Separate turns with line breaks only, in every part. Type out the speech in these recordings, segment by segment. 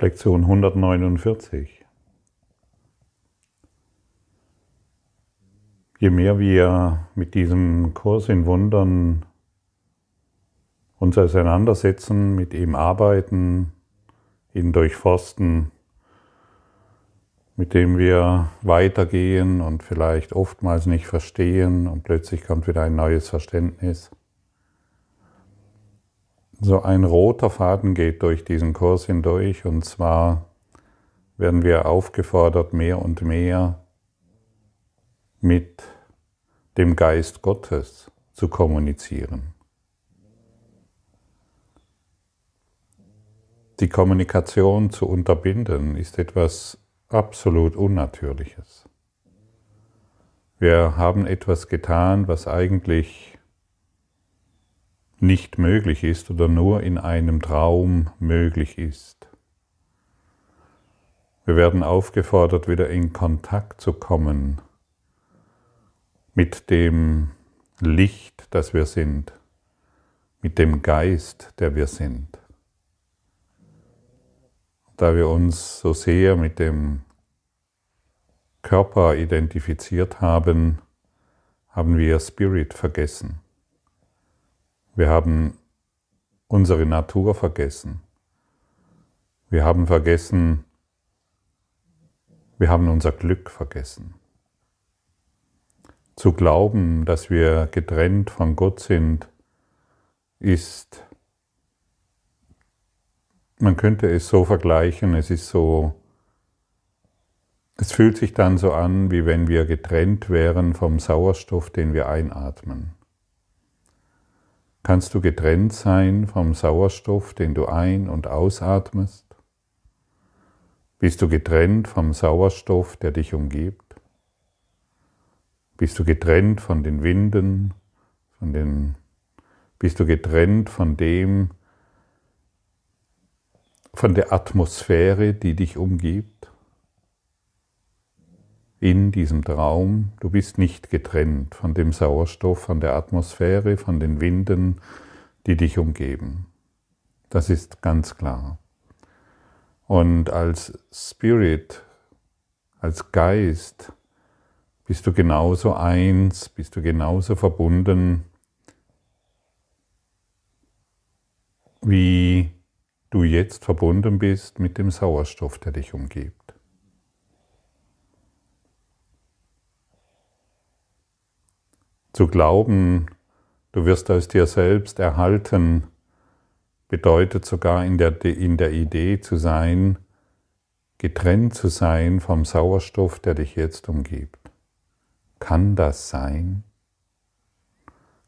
Lektion 149. Je mehr wir mit diesem Kurs in Wundern uns auseinandersetzen, mit ihm arbeiten, ihn durchforsten, mit dem wir weitergehen und vielleicht oftmals nicht verstehen und plötzlich kommt wieder ein neues Verständnis so ein roter Faden geht durch diesen Kurs hindurch und zwar werden wir aufgefordert, mehr und mehr mit dem Geist Gottes zu kommunizieren. Die Kommunikation zu unterbinden ist etwas absolut Unnatürliches. Wir haben etwas getan, was eigentlich nicht möglich ist oder nur in einem Traum möglich ist. Wir werden aufgefordert, wieder in Kontakt zu kommen mit dem Licht, das wir sind, mit dem Geist, der wir sind. Da wir uns so sehr mit dem Körper identifiziert haben, haben wir Spirit vergessen. Wir haben unsere Natur vergessen. Wir haben vergessen, wir haben unser Glück vergessen. Zu glauben, dass wir getrennt von Gott sind, ist, man könnte es so vergleichen, es ist so, es fühlt sich dann so an, wie wenn wir getrennt wären vom Sauerstoff, den wir einatmen. Kannst du getrennt sein vom Sauerstoff, den du ein- und ausatmest? Bist du getrennt vom Sauerstoff, der dich umgibt? Bist du getrennt von den Winden, von den, bist du getrennt von dem, von der Atmosphäre, die dich umgibt? In diesem Traum, du bist nicht getrennt von dem Sauerstoff, von der Atmosphäre, von den Winden, die dich umgeben. Das ist ganz klar. Und als Spirit, als Geist, bist du genauso eins, bist du genauso verbunden, wie du jetzt verbunden bist mit dem Sauerstoff, der dich umgibt. Zu glauben, du wirst aus dir selbst erhalten, bedeutet sogar in der, in der Idee zu sein, getrennt zu sein vom Sauerstoff, der dich jetzt umgibt. Kann das sein?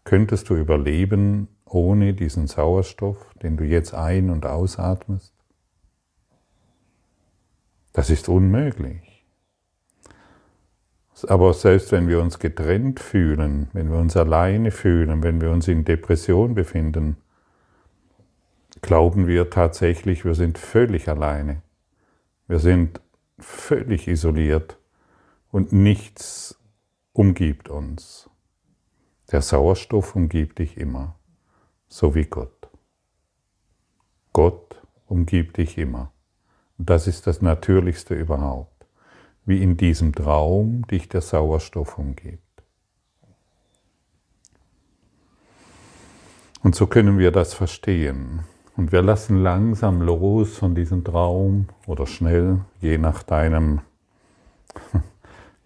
Könntest du überleben ohne diesen Sauerstoff, den du jetzt ein- und ausatmest? Das ist unmöglich. Aber selbst wenn wir uns getrennt fühlen, wenn wir uns alleine fühlen, wenn wir uns in Depression befinden, glauben wir tatsächlich, wir sind völlig alleine. Wir sind völlig isoliert und nichts umgibt uns. Der Sauerstoff umgibt dich immer, so wie Gott. Gott umgibt dich immer. Das ist das Natürlichste überhaupt wie in diesem Traum dich der Sauerstoff umgibt. Und so können wir das verstehen. Und wir lassen langsam los von diesem Traum oder schnell, je nach deinem,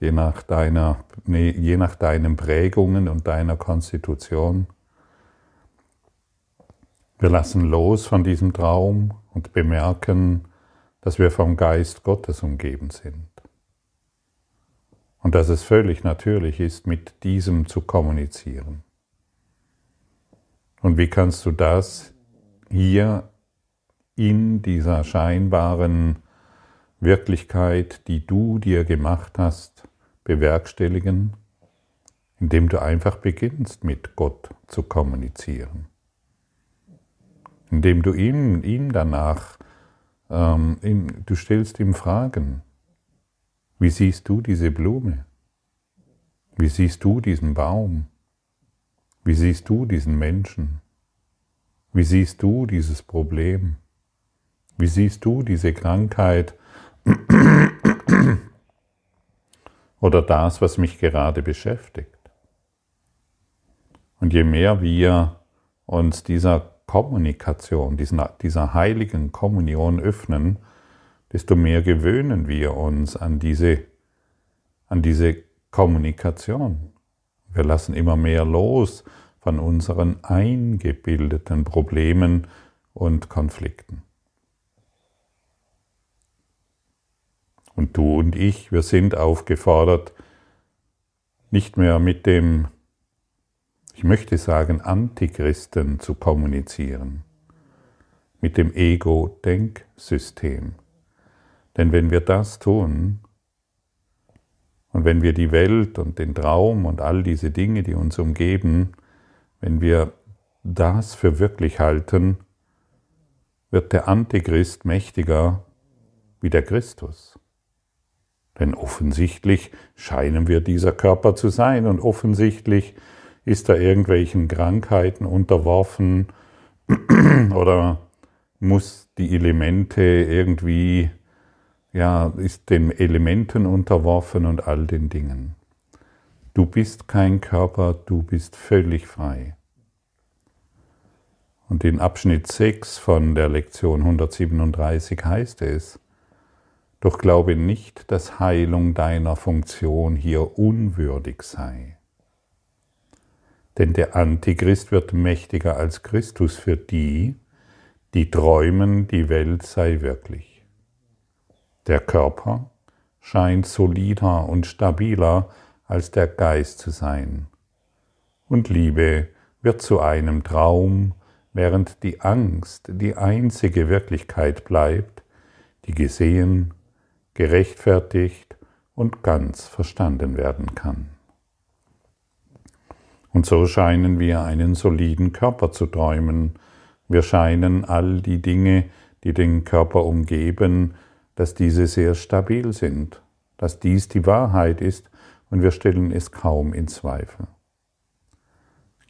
je nach deiner, nee, je nach deinen Prägungen und deiner Konstitution. Wir lassen los von diesem Traum und bemerken, dass wir vom Geist Gottes umgeben sind. Und dass es völlig natürlich ist, mit diesem zu kommunizieren. Und wie kannst du das hier in dieser scheinbaren Wirklichkeit, die du dir gemacht hast, bewerkstelligen? Indem du einfach beginnst, mit Gott zu kommunizieren. Indem du ihm, ihm danach, ähm, ihm, du stellst ihm Fragen. Wie siehst du diese Blume? Wie siehst du diesen Baum? Wie siehst du diesen Menschen? Wie siehst du dieses Problem? Wie siehst du diese Krankheit oder das, was mich gerade beschäftigt? Und je mehr wir uns dieser Kommunikation, dieser, heiligen Kommunion öffnen, desto mehr gewöhnen wir uns an diese, an diese Kommunikation. Wir lassen immer mehr los von unseren eingebildeten Problemen und Konflikten. Und du und ich, wir sind aufgefordert, nicht mehr mit dem, ich möchte sagen, Antichristen zu kommunizieren, mit dem Ego-Denksystem. Denn wenn wir das tun, und wenn wir die Welt und den Traum und all diese Dinge, die uns umgeben, wenn wir das für wirklich halten, wird der Antichrist mächtiger wie der Christus. Denn offensichtlich scheinen wir dieser Körper zu sein und offensichtlich ist er irgendwelchen Krankheiten unterworfen oder muss die Elemente irgendwie, ja, ist den Elementen unterworfen und all den Dingen. Du bist kein Körper, du bist völlig frei. Und in Abschnitt 6 von der Lektion 137 heißt es, doch glaube nicht, dass Heilung deiner Funktion hier unwürdig sei. Denn der Antichrist wird mächtiger als Christus für die, die träumen, die Welt sei wirklich. Der Körper scheint solider und stabiler als der Geist zu sein. Und Liebe wird zu einem Traum, während die Angst die einzige Wirklichkeit bleibt, die gesehen gerechtfertigt und ganz verstanden werden kann. Und so scheinen wir einen soliden Körper zu träumen. Wir scheinen all die Dinge, die den Körper umgeben, dass diese sehr stabil sind, dass dies die Wahrheit ist und wir stellen es kaum in Zweifel.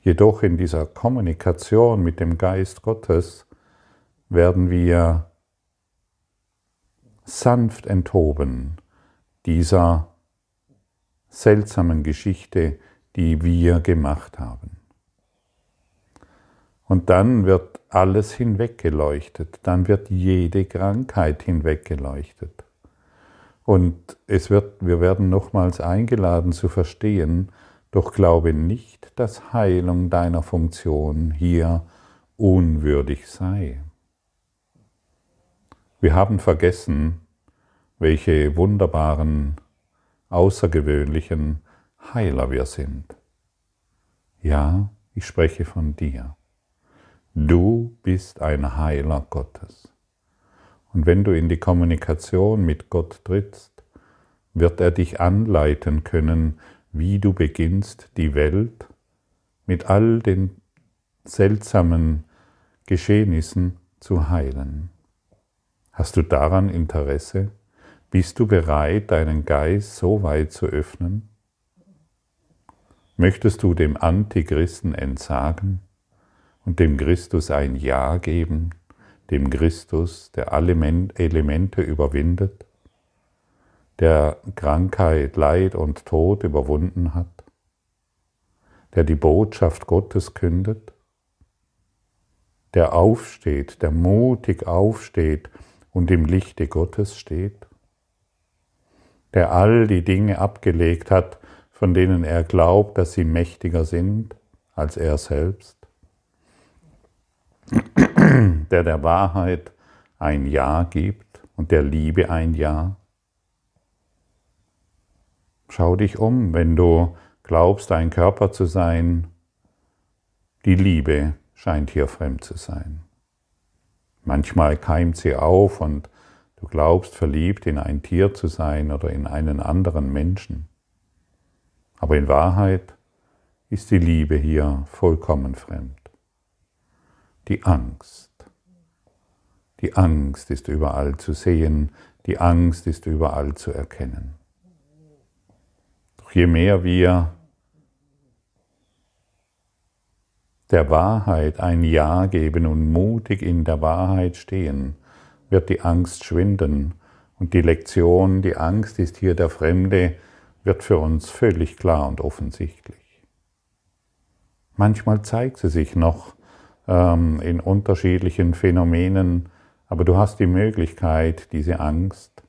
Jedoch in dieser Kommunikation mit dem Geist Gottes werden wir sanft enthoben dieser seltsamen Geschichte, die wir gemacht haben. Und dann wird alles hinweggeleuchtet, dann wird jede Krankheit hinweggeleuchtet. Und es wird, wir werden nochmals eingeladen zu verstehen, doch glaube nicht, dass Heilung deiner Funktion hier unwürdig sei. Wir haben vergessen, welche wunderbaren, außergewöhnlichen Heiler wir sind. Ja, ich spreche von dir. Du bist ein Heiler Gottes. Und wenn du in die Kommunikation mit Gott trittst, wird er dich anleiten können, wie du beginnst, die Welt mit all den seltsamen Geschehnissen zu heilen. Hast du daran Interesse? Bist du bereit, deinen Geist so weit zu öffnen? Möchtest du dem Antichristen entsagen und dem Christus ein Ja geben, dem Christus, der alle Elemente überwindet, der Krankheit, Leid und Tod überwunden hat, der die Botschaft Gottes kündet, der aufsteht, der mutig aufsteht und im Lichte Gottes steht, der all die Dinge abgelegt hat, von denen er glaubt, dass sie mächtiger sind als er selbst, der der Wahrheit ein Ja gibt und der Liebe ein Ja. Schau dich um, wenn du glaubst, ein Körper zu sein, die Liebe scheint hier fremd zu sein. Manchmal keimt sie auf und du glaubst verliebt in ein Tier zu sein oder in einen anderen Menschen. Aber in Wahrheit ist die Liebe hier vollkommen fremd. Die Angst. Die Angst ist überall zu sehen, die Angst ist überall zu erkennen. Doch je mehr wir der Wahrheit ein Ja geben und mutig in der Wahrheit stehen, wird die Angst schwinden. Und die Lektion, die Angst ist hier der Fremde, wird für uns völlig klar und offensichtlich. Manchmal zeigt sie sich noch ähm, in unterschiedlichen Phänomenen, aber du hast die Möglichkeit, diese Angst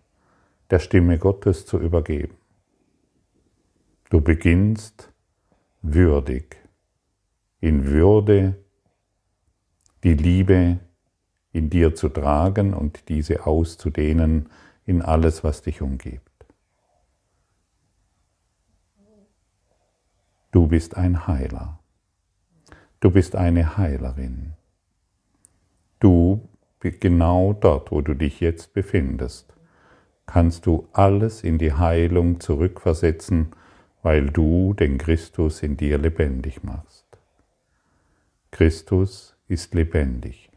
der Stimme Gottes zu übergeben. Du beginnst würdig, in Würde die Liebe in dir zu tragen und diese auszudehnen in alles, was dich umgibt. Du bist ein Heiler. Du bist eine Heilerin. Du, genau dort, wo du dich jetzt befindest, kannst du alles in die Heilung zurückversetzen, weil du den Christus in dir lebendig machst. Christus ist lebendig.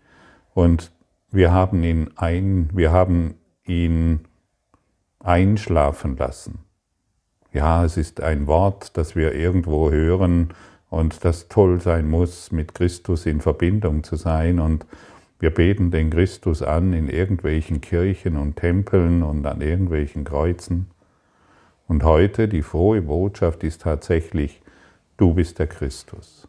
Und wir haben ihn ein, wir haben ihn einschlafen lassen. Ja, es ist ein Wort, das wir irgendwo hören und das toll sein muss, mit Christus in Verbindung zu sein. Und wir beten den Christus an in irgendwelchen Kirchen und Tempeln und an irgendwelchen Kreuzen. Und heute die frohe Botschaft ist tatsächlich, du bist der Christus.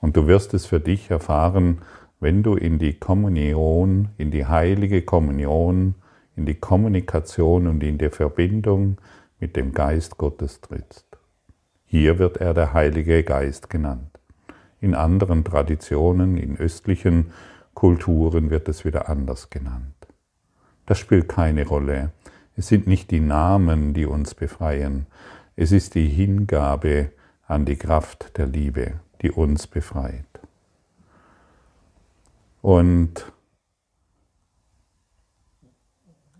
Und du wirst es für dich erfahren, wenn du in die Kommunion, in die heilige Kommunion, in die Kommunikation und in die Verbindung mit dem Geist Gottes trittst. Hier wird er der Heilige Geist genannt. In anderen Traditionen, in östlichen Kulturen wird es wieder anders genannt. Das spielt keine Rolle. Es sind nicht die Namen, die uns befreien. Es ist die Hingabe an die Kraft der Liebe, die uns befreit. Und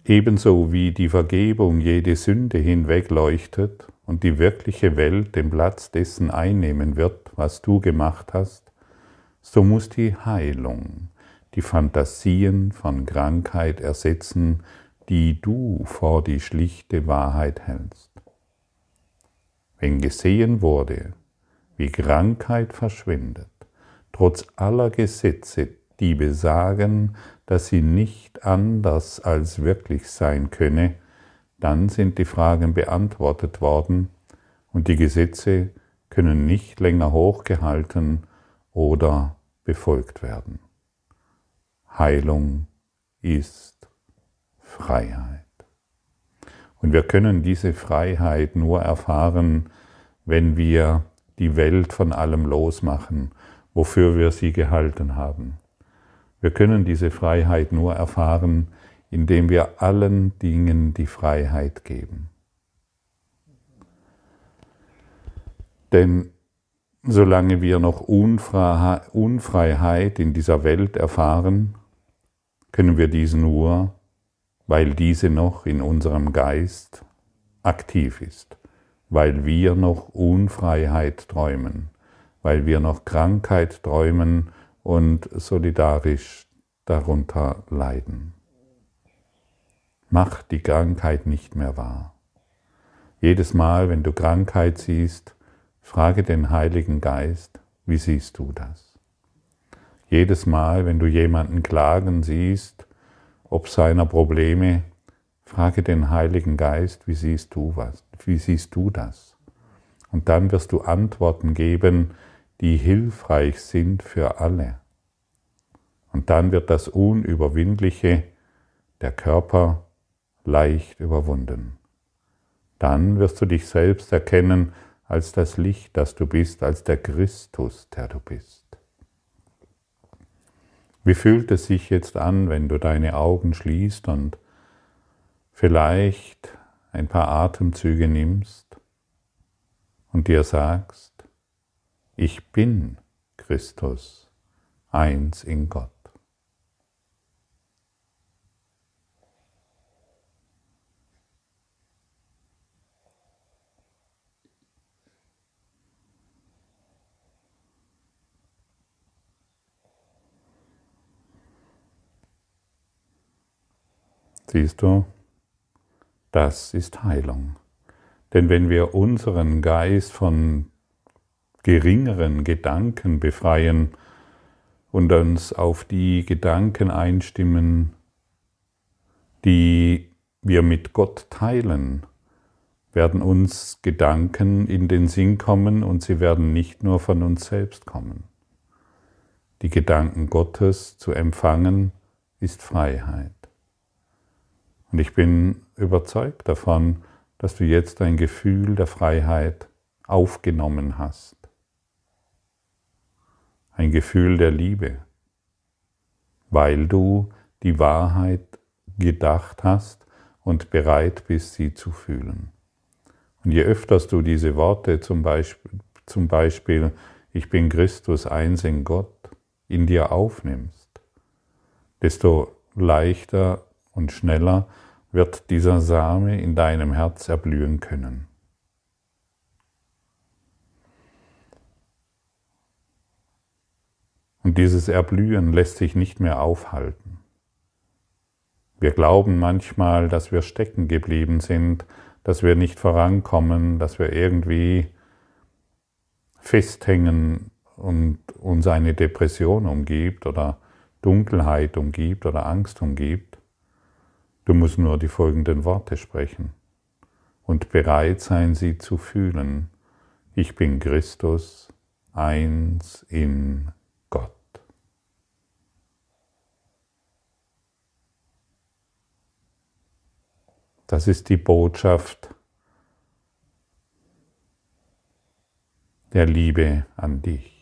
ebenso wie die Vergebung jede Sünde hinwegleuchtet und die wirkliche Welt den Platz dessen einnehmen wird, was du gemacht hast, so muss die Heilung die Fantasien von Krankheit ersetzen, die du vor die schlichte Wahrheit hältst. Wenn gesehen wurde, wie Krankheit verschwindet, trotz aller Gesetze, die besagen, dass sie nicht anders als wirklich sein könne, dann sind die Fragen beantwortet worden und die Gesetze können nicht länger hochgehalten oder befolgt werden. Heilung ist Freiheit. Und wir können diese Freiheit nur erfahren, wenn wir die Welt von allem losmachen, wofür wir sie gehalten haben. Wir können diese Freiheit nur erfahren, indem wir allen Dingen die Freiheit geben. Denn solange wir noch Unfreiheit in dieser Welt erfahren, können wir dies nur, weil diese noch in unserem Geist aktiv ist, weil wir noch Unfreiheit träumen, weil wir noch Krankheit träumen und solidarisch darunter leiden. Mach die Krankheit nicht mehr wahr. Jedes Mal, wenn du Krankheit siehst, frage den Heiligen Geist, wie siehst du das? Jedes Mal, wenn du jemanden klagen siehst, ob seiner Probleme, frage den Heiligen Geist, wie siehst du was? Wie siehst du das? Und dann wirst du Antworten geben, die hilfreich sind für alle. Und dann wird das Unüberwindliche, der Körper, leicht überwunden. Dann wirst du dich selbst erkennen als das Licht, das du bist, als der Christus, der du bist. Wie fühlt es sich jetzt an, wenn du deine Augen schließt und vielleicht ein paar Atemzüge nimmst und dir sagst, ich bin Christus, eins in Gott. Siehst du, das ist Heilung. Denn wenn wir unseren Geist von geringeren Gedanken befreien und uns auf die Gedanken einstimmen, die wir mit Gott teilen, werden uns Gedanken in den Sinn kommen und sie werden nicht nur von uns selbst kommen. Die Gedanken Gottes zu empfangen ist Freiheit. Und ich bin überzeugt davon, dass du jetzt ein Gefühl der Freiheit aufgenommen hast. Ein Gefühl der Liebe, weil du die Wahrheit gedacht hast und bereit bist, sie zu fühlen. Und je öfters du diese Worte zum Beispiel, zum Beispiel ich bin Christus eins in Gott, in dir aufnimmst, desto leichter und schneller wird dieser Same in deinem Herz erblühen können. Und dieses Erblühen lässt sich nicht mehr aufhalten. Wir glauben manchmal, dass wir stecken geblieben sind, dass wir nicht vorankommen, dass wir irgendwie festhängen und uns eine Depression umgibt oder Dunkelheit umgibt oder Angst umgibt. Du musst nur die folgenden Worte sprechen und bereit sein, sie zu fühlen. Ich bin Christus, eins in Gott. Das ist die Botschaft der Liebe an dich.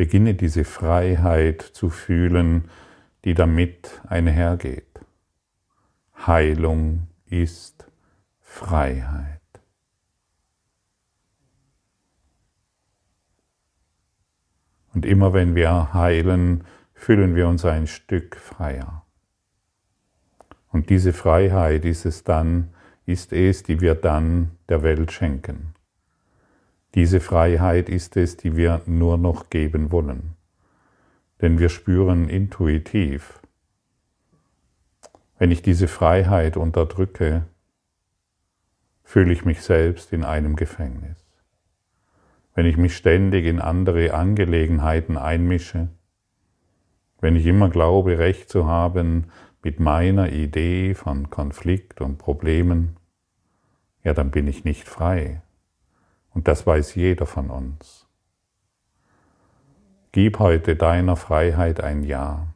Beginne diese Freiheit zu fühlen, die damit einhergeht. Heilung ist Freiheit. Und immer wenn wir heilen, fühlen wir uns ein Stück freier. Und diese Freiheit ist es dann, ist es, die wir dann der Welt schenken. Diese Freiheit ist es, die wir nur noch geben wollen. Denn wir spüren intuitiv, wenn ich diese Freiheit unterdrücke, fühle ich mich selbst in einem Gefängnis. Wenn ich mich ständig in andere Angelegenheiten einmische, wenn ich immer glaube, recht zu haben mit meiner Idee von Konflikt und Problemen, ja, dann bin ich nicht frei, und das weiß jeder von uns. Gib heute deiner Freiheit ein Ja.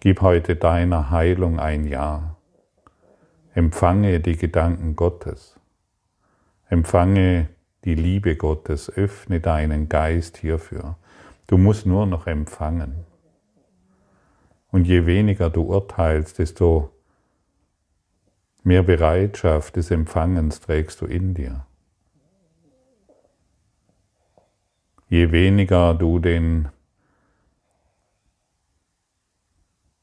Gib heute deiner Heilung ein Ja. Empfange die Gedanken Gottes. Empfange die Liebe Gottes. Öffne deinen Geist hierfür. Du musst nur noch empfangen. Und je weniger du urteilst, desto mehr Bereitschaft des Empfangens trägst du in dir. Je weniger du den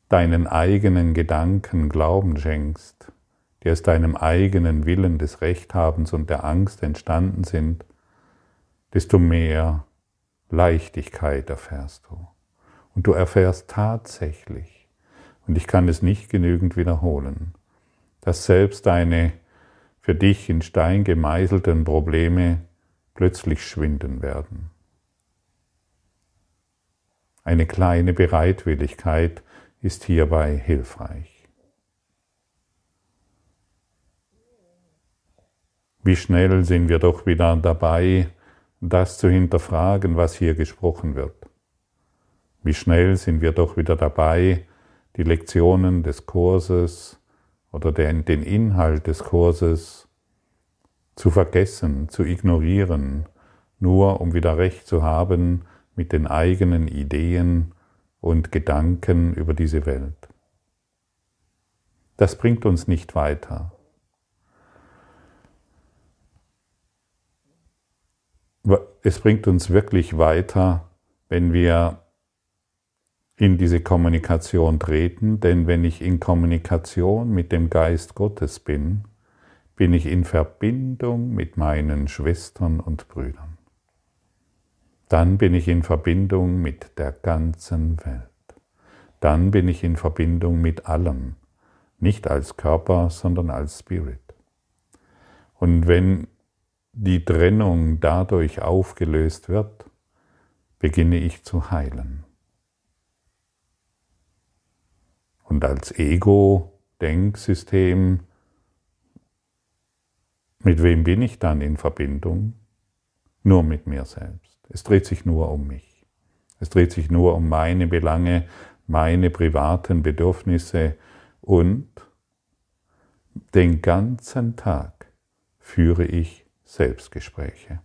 deinen eigenen Gedanken Glauben schenkst, die aus deinem eigenen Willen des Rechthabens und der Angst entstanden sind, desto mehr Leichtigkeit erfährst du. Und du erfährst tatsächlich, und ich kann es nicht genügend wiederholen, dass selbst deine für dich in Stein gemeißelten Probleme plötzlich schwinden werden. Eine kleine Bereitwilligkeit ist hierbei hilfreich. Wie schnell sind wir doch wieder dabei, das zu hinterfragen, was hier gesprochen wird. Wie schnell sind wir doch wieder dabei, die Lektionen des Kurses oder den, Inhalt des Kurses zu vergessen, zu ignorieren, nur um wieder recht zu haben mit den eigenen Ideen und Gedanken über diese Welt. Das bringt uns nicht weiter. Es bringt uns wirklich weiter, wenn wir in diese Kommunikation treten, denn wenn ich in Kommunikation mit dem Geist Gottes bin, bin ich in Verbindung mit meinen Schwestern und Brüdern dann bin ich in Verbindung mit der ganzen Welt. Dann bin ich in Verbindung mit allem, nicht als Körper, sondern als Spirit. Und wenn die Trennung dadurch aufgelöst wird, beginne ich zu heilen. Und als Ego-Denksystem, mit wem bin ich dann in Verbindung? Nur mit mir selbst. Es dreht sich nur um mich. Es dreht sich nur um meine Belange, meine privaten Bedürfnisse und den ganzen Tag führe ich Selbstgespräche.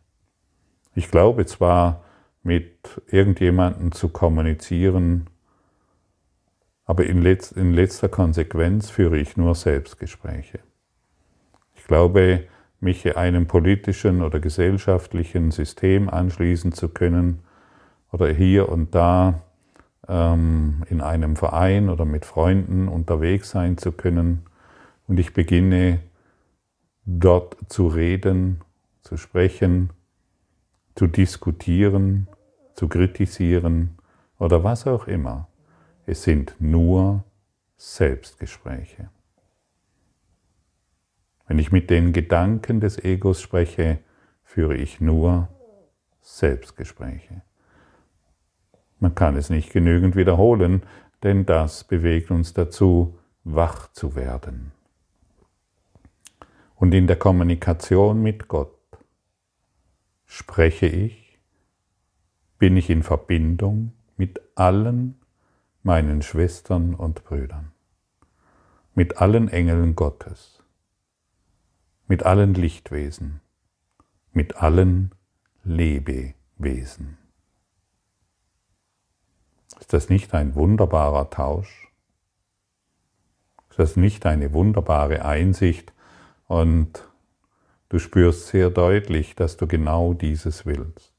Ich glaube zwar, mit irgendjemandem zu kommunizieren, aber in, letz in letzter Konsequenz führe ich nur Selbstgespräche. Ich glaube, mich einem politischen oder gesellschaftlichen System anschließen zu können oder hier und da ähm, in einem Verein oder mit Freunden unterwegs sein zu können und ich beginne dort zu reden, zu sprechen, zu diskutieren, zu kritisieren oder was auch immer. Es sind nur Selbstgespräche. Wenn ich mit den Gedanken des Egos spreche, führe ich nur Selbstgespräche. Man kann es nicht genügend wiederholen, denn das bewegt uns dazu, wach zu werden. Und in der Kommunikation mit Gott spreche ich, bin ich in Verbindung mit allen meinen Schwestern und Brüdern, mit allen Engeln Gottes, mit allen Lichtwesen, mit allen Lebewesen. Ist das nicht ein wunderbarer Tausch? Ist das nicht eine wunderbare Einsicht? Und du spürst sehr deutlich, dass du genau dieses willst.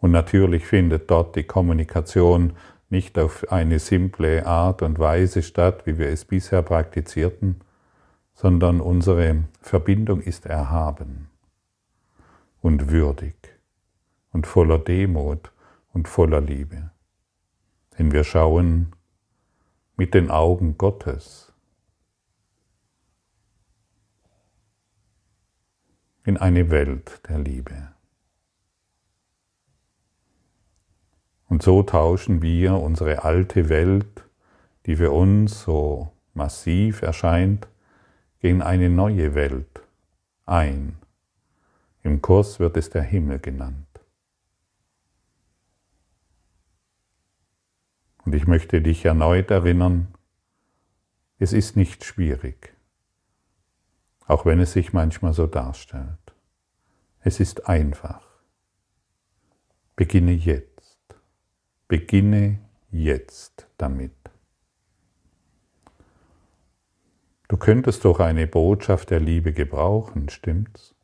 Und natürlich findet dort die Kommunikation nicht auf eine simple Art und Weise statt, wie wir es bisher praktizierten, sondern unsere Verbindung ist erhaben und würdig und voller Demut und voller Liebe. Denn wir schauen mit den Augen Gottes in eine Welt der Liebe. Und so tauschen wir unsere alte Welt, die für uns so massiv erscheint, gegen eine neue Welt ein. Im Kurs wird es der Himmel genannt. Und ich möchte dich erneut erinnern, es ist nicht schwierig, auch wenn es sich manchmal so darstellt. Es ist einfach. Beginne jetzt. Beginne jetzt damit. Du könntest doch eine Botschaft der Liebe gebrauchen, stimmt's?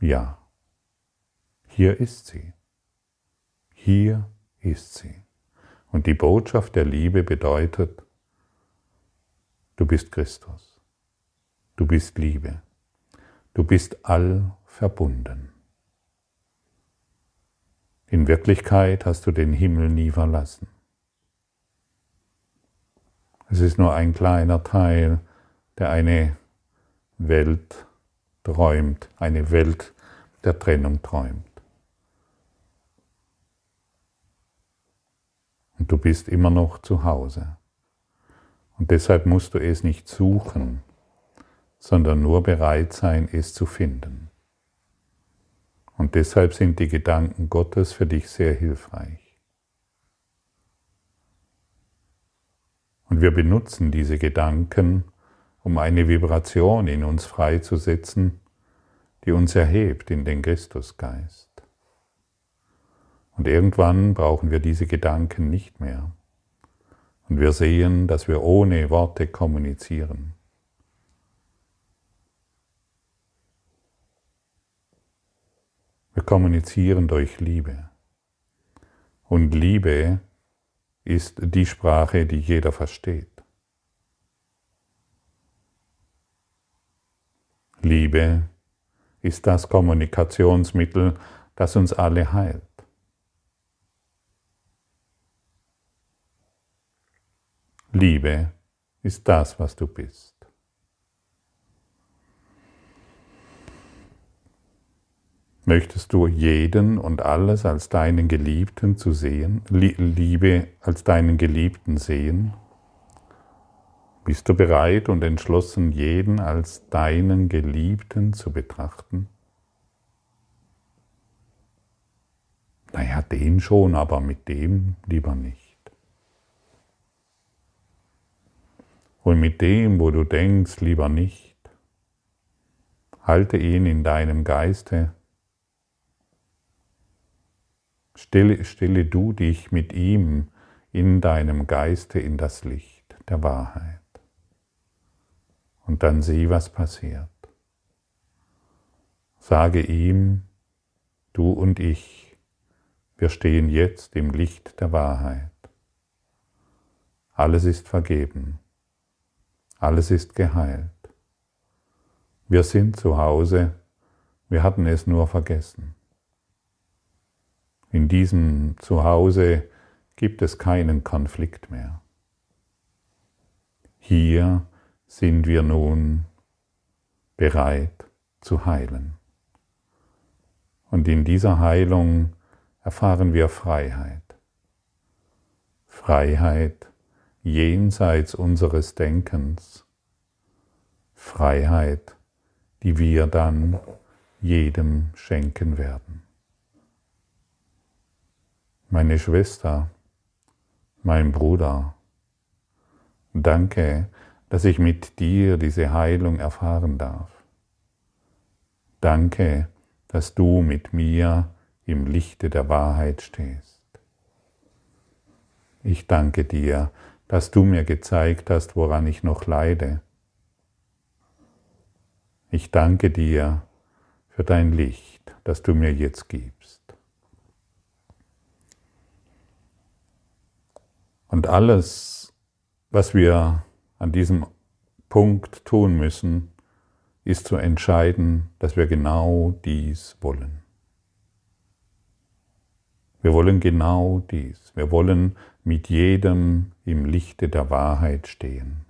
Ja. Hier ist sie. Hier ist sie. Und die Botschaft der Liebe bedeutet, du bist Christus. Du bist Liebe. Du bist all verbunden. In Wirklichkeit hast du den Himmel nie verlassen. Es ist nur ein kleiner Teil, der eine Welt träumt, eine Welt der Trennung träumt. Und du bist immer noch zu Hause. Und deshalb musst du es nicht suchen, sondern nur bereit sein, es zu finden. Und deshalb sind die Gedanken Gottes für dich sehr hilfreich. Und wir benutzen diese Gedanken, um eine Vibration in uns freizusetzen, die uns erhebt in den Christusgeist. Und irgendwann brauchen wir diese Gedanken nicht mehr. Und wir sehen, dass wir ohne Worte kommunizieren. Wir kommunizieren durch Liebe. Und Liebe ist die Sprache, die jeder versteht. Liebe ist das Kommunikationsmittel, das uns alle heilt. Liebe ist das, was du bist. Möchtest du jeden und alles als deinen Geliebten zu sehen, Liebe als deinen Geliebten sehen? Bist du bereit und entschlossen, jeden als deinen Geliebten zu betrachten? Naja, den schon, aber mit dem lieber nicht. Und mit dem, wo du denkst, lieber nicht, halte ihn in deinem Geiste. Stelle, stelle du dich mit ihm in deinem Geiste in das Licht der Wahrheit. Und dann sieh, was passiert. Sage ihm, du und ich, wir stehen jetzt im Licht der Wahrheit. Alles ist vergeben. Alles ist geheilt. Wir sind zu Hause, wir hatten es nur vergessen. In diesem Zuhause gibt es keinen Konflikt mehr. Hier sind wir nun bereit zu heilen. Und in dieser Heilung erfahren wir Freiheit. Freiheit jenseits unseres Denkens, Freiheit, die wir dann jedem schenken werden. Meine Schwester, mein Bruder, danke, dass ich mit dir diese Heilung erfahren darf. Danke, dass du mit mir im Lichte der Wahrheit stehst. Ich danke dir, dass du mir gezeigt hast, woran ich noch leide. Ich danke dir für dein Licht, das du mir jetzt gibst. Und alles, was wir an diesem Punkt tun müssen, ist zu entscheiden, dass wir genau dies wollen. Wir wollen genau dies. Wir wollen mit jedem im Lichte der Wahrheit stehen.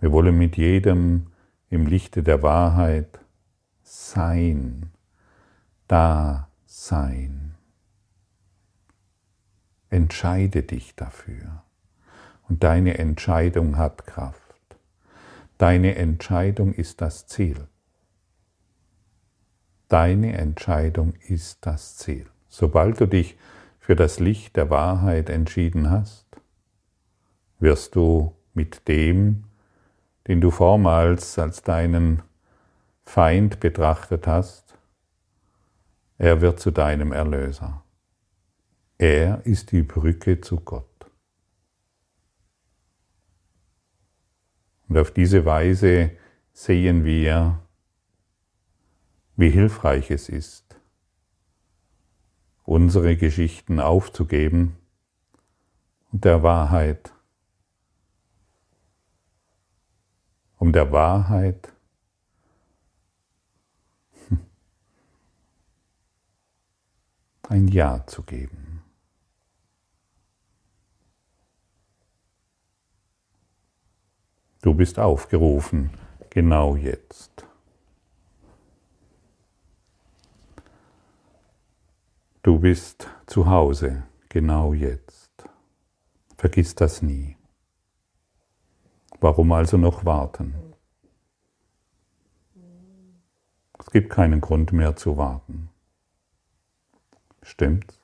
Wir wollen mit jedem im Lichte der Wahrheit sein, da sein. Entscheide dich dafür. Und deine Entscheidung hat Kraft. Deine Entscheidung ist das Ziel. Deine Entscheidung ist das Ziel. Sobald du dich für das Licht der Wahrheit entschieden hast, wirst du mit dem, den du vormals als deinen Feind betrachtet hast, er wird zu deinem Erlöser. Er ist die Brücke zu Gott. Und auf diese Weise sehen wir, wie hilfreich es ist, unsere Geschichten aufzugeben und der Wahrheit, um der Wahrheit ein Ja zu geben. Du bist aufgerufen, genau jetzt. Du bist zu Hause, genau jetzt. Vergiss das nie. Warum also noch warten? Es gibt keinen Grund mehr zu warten. Stimmt's?